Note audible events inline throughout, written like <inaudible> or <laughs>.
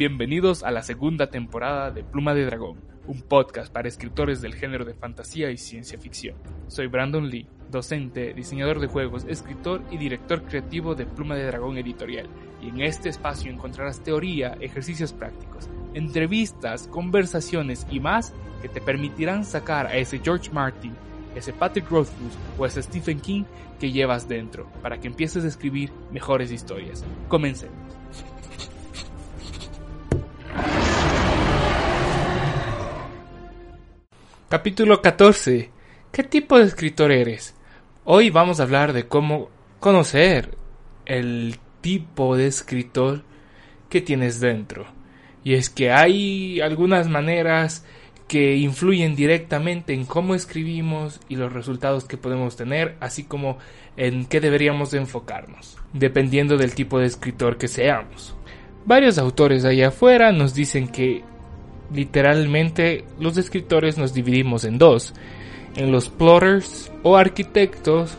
Bienvenidos a la segunda temporada de Pluma de Dragón, un podcast para escritores del género de fantasía y ciencia ficción. Soy Brandon Lee, docente, diseñador de juegos, escritor y director creativo de Pluma de Dragón Editorial, y en este espacio encontrarás teoría, ejercicios prácticos, entrevistas, conversaciones y más que te permitirán sacar a ese George Martin, ese Patrick Rothfuss o ese Stephen King que llevas dentro, para que empieces a escribir mejores historias. Comencemos. Capítulo 14. ¿Qué tipo de escritor eres? Hoy vamos a hablar de cómo conocer el tipo de escritor que tienes dentro. Y es que hay algunas maneras que influyen directamente en cómo escribimos y los resultados que podemos tener, así como en qué deberíamos de enfocarnos, dependiendo del tipo de escritor que seamos. Varios autores allá afuera nos dicen que literalmente los escritores nos dividimos en dos, en los plotters o arquitectos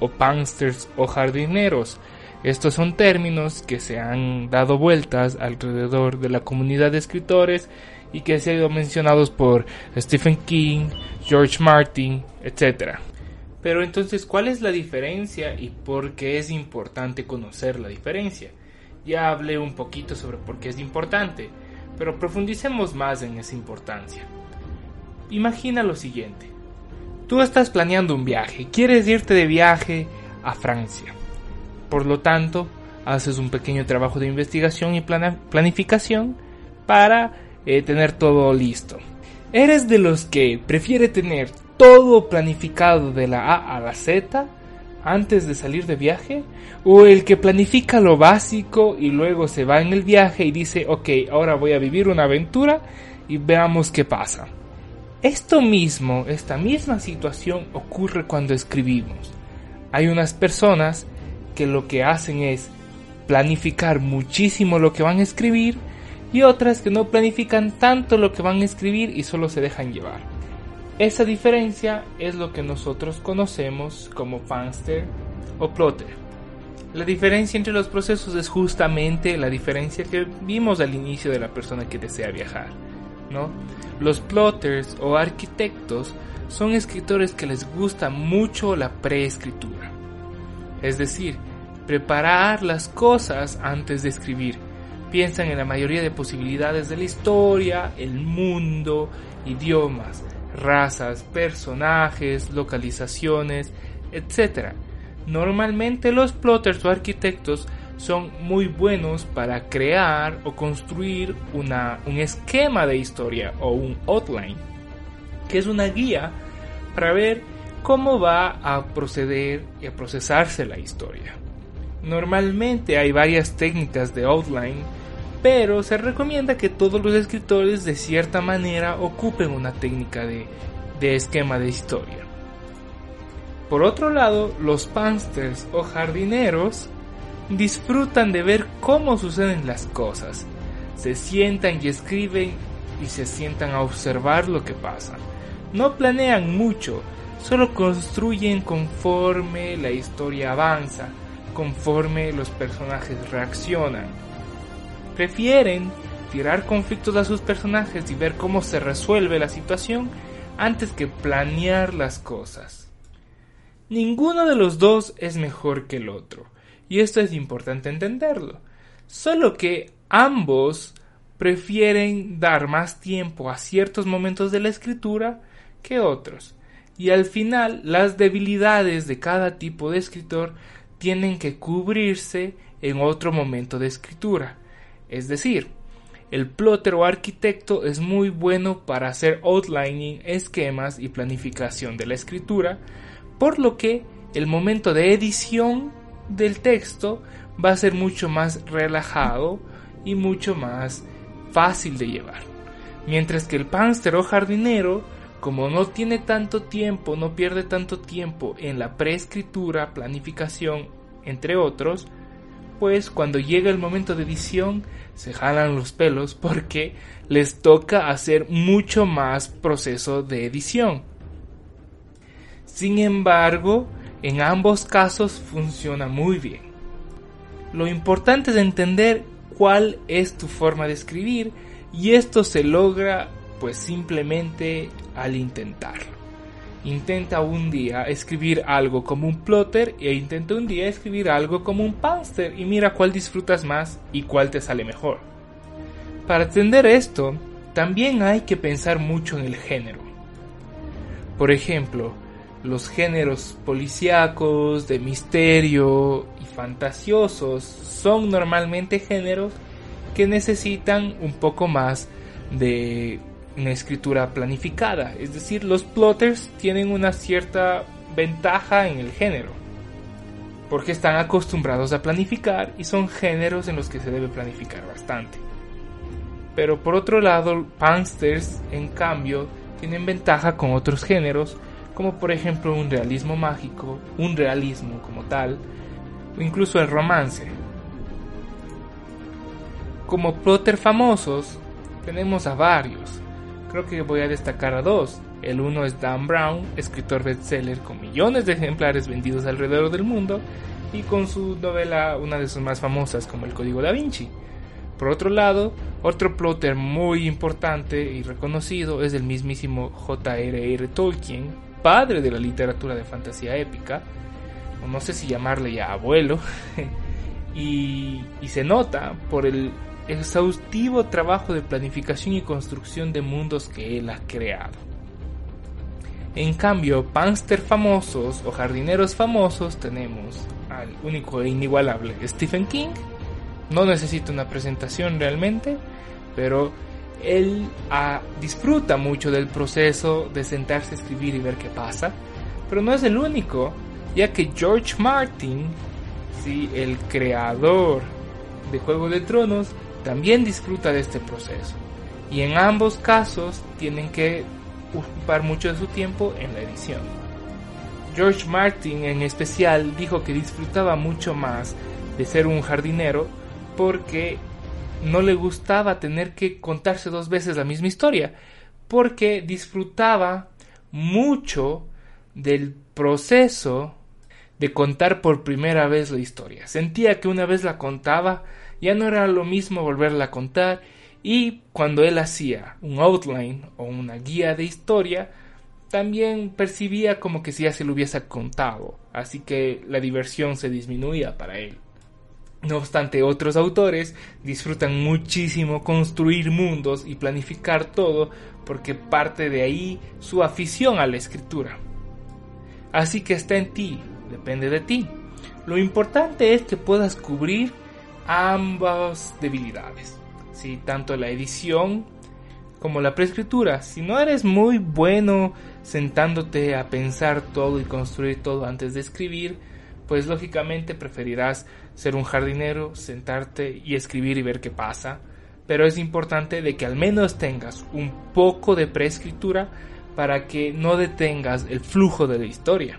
o pangsters o jardineros. Estos son términos que se han dado vueltas alrededor de la comunidad de escritores y que han sido mencionados por Stephen King, George Martin, etc. Pero entonces, ¿cuál es la diferencia y por qué es importante conocer la diferencia? Ya hablé un poquito sobre por qué es importante, pero profundicemos más en esa importancia. Imagina lo siguiente. Tú estás planeando un viaje, quieres irte de viaje a Francia. Por lo tanto, haces un pequeño trabajo de investigación y planificación para eh, tener todo listo. ¿Eres de los que prefiere tener todo planificado de la A a la Z antes de salir de viaje? ¿O el que planifica lo básico y luego se va en el viaje y dice, ok, ahora voy a vivir una aventura y veamos qué pasa? Esto mismo, esta misma situación ocurre cuando escribimos. Hay unas personas que lo que hacen es planificar muchísimo lo que van a escribir y otras que no planifican tanto lo que van a escribir y solo se dejan llevar. Esa diferencia es lo que nosotros conocemos como fanster o plotter. La diferencia entre los procesos es justamente la diferencia que vimos al inicio de la persona que desea viajar. ¿no? Los plotters o arquitectos son escritores que les gusta mucho la preescritura. Es decir, preparar las cosas antes de escribir. Piensan en la mayoría de posibilidades de la historia, el mundo, idiomas, razas, personajes, localizaciones, etc. Normalmente los plotters o arquitectos son muy buenos para crear o construir una, un esquema de historia o un outline, que es una guía para ver cómo va a proceder y a procesarse la historia. Normalmente hay varias técnicas de outline pero se recomienda que todos los escritores de cierta manera ocupen una técnica de, esquema de historia. Por otro lado, los pansters o jardineros disfrutan de ver cómo suceden las cosas. Se sientan y escriben y se sientan a observar lo que pasa. No planean mucho, solo construyen conforme la historia avanza, conforme los personajes reaccionan prefieren tirar conflictos a sus personajes y ver cómo se resuelve la situación antes que planear las cosas. Ninguno de los dos es mejor que el otro, y esto es importante entenderlo. Solo que ambos prefieren dar más tiempo a ciertos momentos de la escritura que otros. Y al final las debilidades de cada tipo de escritor tienen que cubrirse en otro momento de escritura. Es decir, el plotter o arquitecto es muy bueno para hacer outlining, esquemas y planificación de la escritura, por lo que el momento de edición del texto va a ser mucho más relajado y mucho más fácil de llevar. Mientras que el pánster o jardinero, como no tiene tanto tiempo, no pierde tanto tiempo en la preescritura, planificación, entre otros, pues cuando llega el momento de edición se jalan los pelos porque les toca hacer mucho más proceso de edición. Sin embargo, en ambos casos funciona muy bien. Lo importante es entender cuál es tu forma de escribir y esto se logra pues simplemente al intentarlo. Intenta un día escribir algo como un plotter e intenta un día escribir algo como un pánster y mira cuál disfrutas más y cuál te sale mejor. Para entender esto, también hay que pensar mucho en el género. Por ejemplo, los géneros policíacos, de misterio y fantasiosos son normalmente géneros que necesitan un poco más de una escritura planificada, es decir, los plotters tienen una cierta ventaja en el género, porque están acostumbrados a planificar y son géneros en los que se debe planificar bastante. Pero por otro lado, pansters, en cambio, tienen ventaja con otros géneros, como por ejemplo un realismo mágico, un realismo como tal, o incluso el romance. Como plotter famosos, tenemos a varios, creo que voy a destacar a dos. El uno es Dan Brown, escritor bestseller con millones de ejemplares vendidos alrededor del mundo y con su novela una de sus más famosas como El Código da Vinci. Por otro lado, otro plotter muy importante y reconocido es el mismísimo J.R.R. Tolkien, padre de la literatura de fantasía épica, o no sé si llamarle ya abuelo, <laughs> y, y se nota por el exhaustivo trabajo de planificación y construcción de mundos que él ha creado. En cambio, pánster famosos o jardineros famosos tenemos al único e inigualable Stephen King. No necesita una presentación realmente, pero él ah, disfruta mucho del proceso de sentarse a escribir y ver qué pasa. Pero no es el único, ya que George Martin, sí, el creador de Juego de Tronos, también disfruta de este proceso. Y en ambos casos tienen que ocupar mucho de su tiempo en la edición. George Martin en especial dijo que disfrutaba mucho más de ser un jardinero porque no le gustaba tener que contarse dos veces la misma historia, porque disfrutaba mucho del proceso de contar por primera vez la historia. Sentía que una vez la contaba, ya no era lo mismo volverla a contar y cuando él hacía un outline o una guía de historia, también percibía como que si ya se lo hubiese contado, así que la diversión se disminuía para él. No obstante, otros autores disfrutan muchísimo construir mundos y planificar todo porque parte de ahí su afición a la escritura. Así que está en ti, depende de ti. Lo importante es que puedas cubrir ambas debilidades, ¿sí? tanto la edición como la preescritura. Si no eres muy bueno sentándote a pensar todo y construir todo antes de escribir, pues lógicamente preferirás ser un jardinero, sentarte y escribir y ver qué pasa. Pero es importante de que al menos tengas un poco de preescritura para que no detengas el flujo de la historia.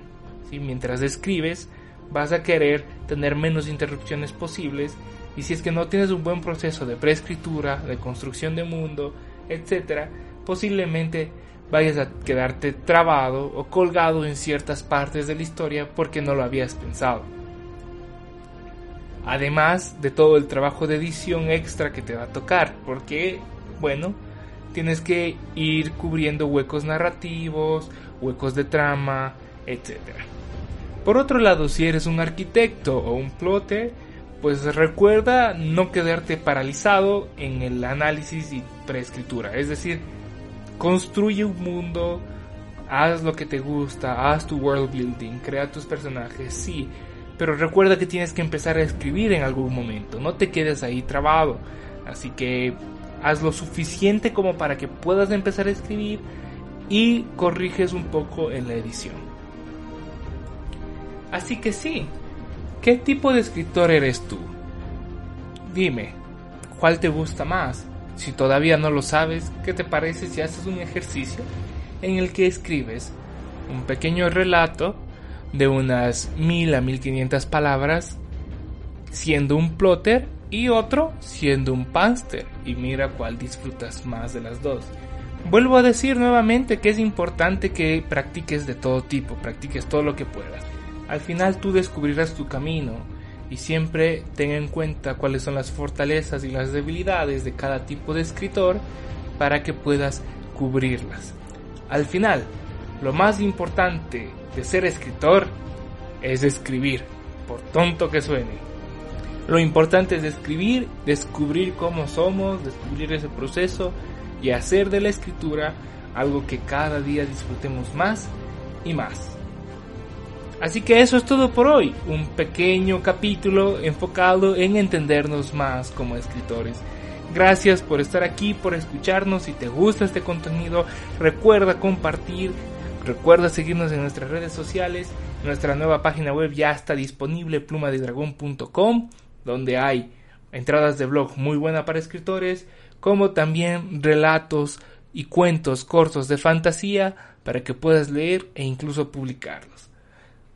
¿sí? Mientras escribes, vas a querer tener menos interrupciones posibles y si es que no tienes un buen proceso de preescritura, de construcción de mundo, etc., posiblemente vayas a quedarte trabado o colgado en ciertas partes de la historia porque no lo habías pensado. Además de todo el trabajo de edición extra que te va a tocar, porque, bueno, tienes que ir cubriendo huecos narrativos, huecos de trama, etc. Por otro lado, si eres un arquitecto o un plotter, pues recuerda no quedarte paralizado en el análisis y preescritura. Es decir, construye un mundo, haz lo que te gusta, haz tu world building, crea tus personajes, sí, pero recuerda que tienes que empezar a escribir en algún momento, no te quedes ahí trabado. Así que haz lo suficiente como para que puedas empezar a escribir y corriges un poco en la edición. Así que sí, ¿qué tipo de escritor eres tú? Dime, ¿cuál te gusta más? Si todavía no lo sabes, ¿qué te parece si haces un ejercicio en el que escribes un pequeño relato de unas mil a mil quinientas palabras siendo un plotter y otro siendo un panster y mira cuál disfrutas más de las dos. Vuelvo a decir nuevamente que es importante que practiques de todo tipo, practiques todo lo que puedas. Al final tú descubrirás tu camino y siempre ten en cuenta cuáles son las fortalezas y las debilidades de cada tipo de escritor para que puedas cubrirlas. Al final, lo más importante de ser escritor es escribir, por tonto que suene. Lo importante es escribir, descubrir cómo somos, descubrir ese proceso y hacer de la escritura algo que cada día disfrutemos más y más. Así que eso es todo por hoy, un pequeño capítulo enfocado en entendernos más como escritores. Gracias por estar aquí, por escucharnos. Si te gusta este contenido, recuerda compartir, recuerda seguirnos en nuestras redes sociales. Nuestra nueva página web ya está disponible, plumadedragón.com, donde hay entradas de blog muy buena para escritores, como también relatos y cuentos cortos de fantasía para que puedas leer e incluso publicarlos.